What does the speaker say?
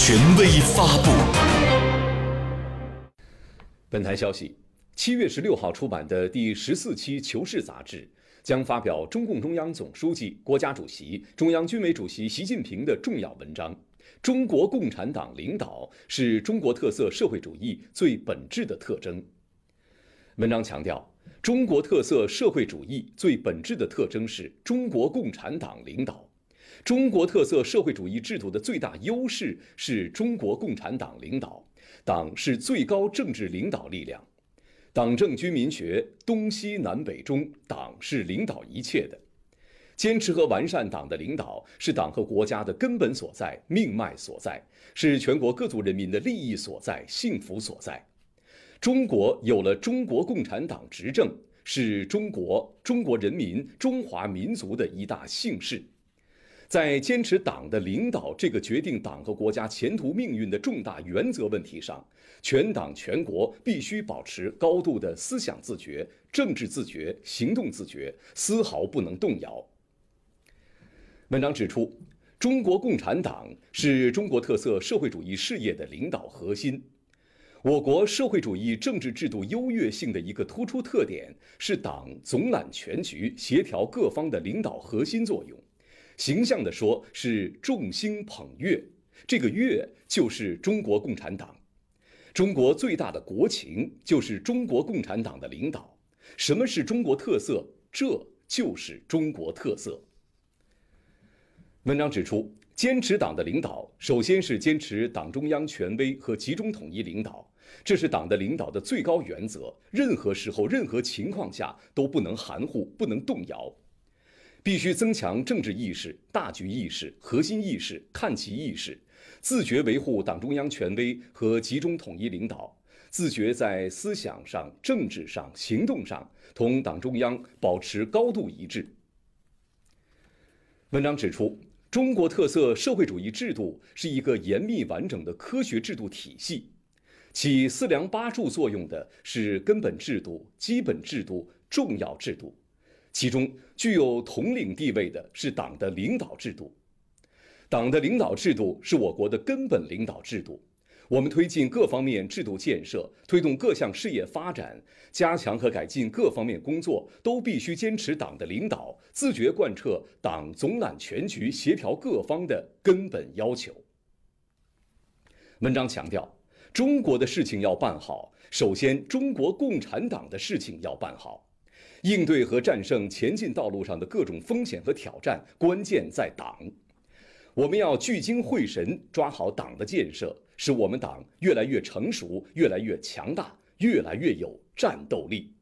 权威发布。本台消息，七月十六号出版的第十四期《求是》杂志将发表中共中央总书记、国家主席、中央军委主席习近平的重要文章《中国共产党领导是中国特色社会主义最本质的特征》。文章强调，中国特色社会主义最本质的特征是中国共产党领导。中国特色社会主义制度的最大优势是中国共产党领导，党是最高政治领导力量，党政军民学东西南北中，党是领导一切的。坚持和完善党的领导是党和国家的根本所在、命脉所在，是全国各族人民的利益所在、幸福所在。中国有了中国共产党执政，是中国、中国人民、中华民族的一大幸事。在坚持党的领导这个决定党和国家前途命运的重大原则问题上，全党全国必须保持高度的思想自觉、政治自觉、行动自觉，丝毫不能动摇。文章指出，中国共产党是中国特色社会主义事业的领导核心。我国社会主义政治制度优越性的一个突出特点是党总揽全局、协调各方的领导核心作用。形象地说，是众星捧月，这个月就是中国共产党。中国最大的国情就是中国共产党的领导。什么是中国特色？这就是中国特色。文章指出，坚持党的领导，首先是坚持党中央权威和集中统一领导，这是党的领导的最高原则，任何时候、任何情况下都不能含糊，不能动摇。必须增强政治意识、大局意识、核心意识、看齐意识，自觉维护党中央权威和集中统一领导，自觉在思想上、政治上、行动上同党中央保持高度一致。文章指出，中国特色社会主义制度是一个严密完整的科学制度体系，起四梁八柱作用的是根本制度、基本制度、重要制度。其中具有统领地位的是党的领导制度，党的领导制度是我国的根本领导制度。我们推进各方面制度建设，推动各项事业发展，加强和改进各方面工作，都必须坚持党的领导，自觉贯彻党总揽全局、协调各方的根本要求。文章强调，中国的事情要办好，首先中国共产党的事情要办好。应对和战胜前进道路上的各种风险和挑战，关键在党。我们要聚精会神抓好党的建设，使我们党越来越成熟、越来越强大、越来越有战斗力。